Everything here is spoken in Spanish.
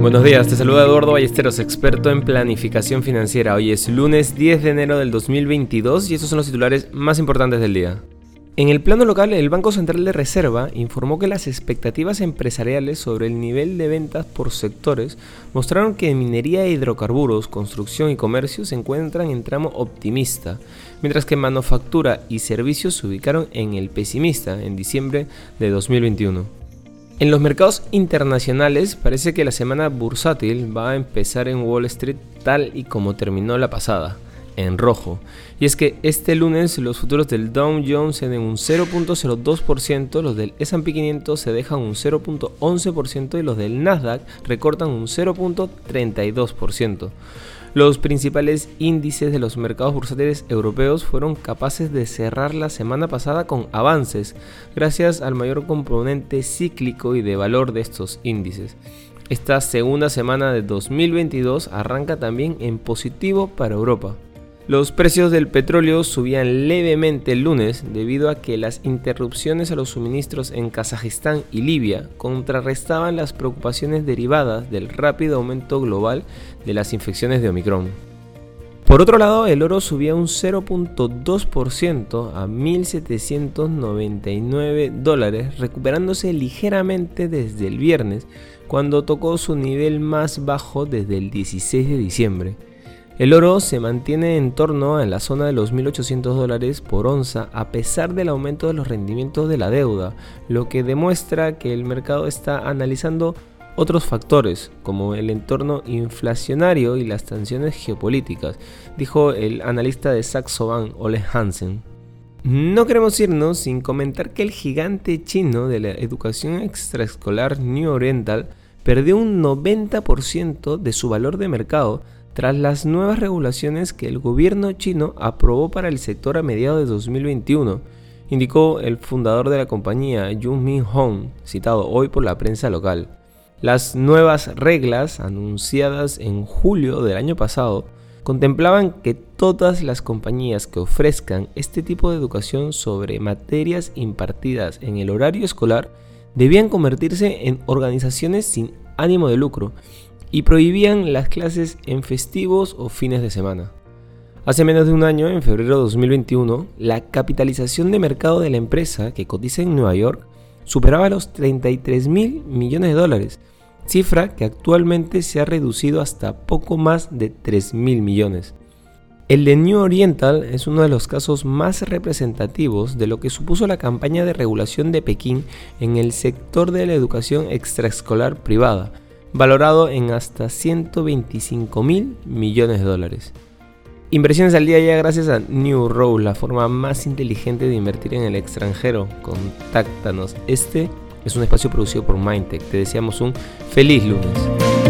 Buenos días, te saluda Eduardo Ballesteros, experto en planificación financiera. Hoy es lunes 10 de enero del 2022 y estos son los titulares más importantes del día. En el plano local, el Banco Central de Reserva informó que las expectativas empresariales sobre el nivel de ventas por sectores mostraron que minería hidrocarburos, construcción y comercio se encuentran en tramo optimista, mientras que manufactura y servicios se ubicaron en el pesimista en diciembre de 2021. En los mercados internacionales parece que la semana bursátil va a empezar en Wall Street tal y como terminó la pasada en rojo. Y es que este lunes los futuros del Dow Jones ceden un 0.02%, los del S&P 500 se dejan un 0.11% y los del Nasdaq recortan un 0.32%. Los principales índices de los mercados bursátiles europeos fueron capaces de cerrar la semana pasada con avances, gracias al mayor componente cíclico y de valor de estos índices. Esta segunda semana de 2022 arranca también en positivo para Europa. Los precios del petróleo subían levemente el lunes debido a que las interrupciones a los suministros en Kazajistán y Libia contrarrestaban las preocupaciones derivadas del rápido aumento global de las infecciones de Omicron. Por otro lado, el oro subía un 0.2% a 1.799 dólares, recuperándose ligeramente desde el viernes, cuando tocó su nivel más bajo desde el 16 de diciembre. El oro se mantiene en torno a la zona de los 1.800 dólares por onza a pesar del aumento de los rendimientos de la deuda, lo que demuestra que el mercado está analizando otros factores como el entorno inflacionario y las tensiones geopolíticas, dijo el analista de Saxo Bank Ole Hansen. No queremos irnos sin comentar que el gigante chino de la educación extraescolar New Oriental perdió un 90% de su valor de mercado tras las nuevas regulaciones que el gobierno chino aprobó para el sector a mediados de 2021, indicó el fundador de la compañía, Jung Min Hong, citado hoy por la prensa local. Las nuevas reglas, anunciadas en julio del año pasado, contemplaban que todas las compañías que ofrezcan este tipo de educación sobre materias impartidas en el horario escolar debían convertirse en organizaciones sin ánimo de lucro y prohibían las clases en festivos o fines de semana. Hace menos de un año, en febrero de 2021, la capitalización de mercado de la empresa que cotiza en Nueva York superaba los 33 mil millones de dólares, cifra que actualmente se ha reducido hasta poco más de 3 mil millones. El de New Oriental es uno de los casos más representativos de lo que supuso la campaña de regulación de Pekín en el sector de la educación extraescolar privada, valorado en hasta 125 mil millones de dólares. Inversiones al día ya gracias a New Row, la forma más inteligente de invertir en el extranjero. Contáctanos. Este es un espacio producido por Mindtech. Te deseamos un feliz lunes.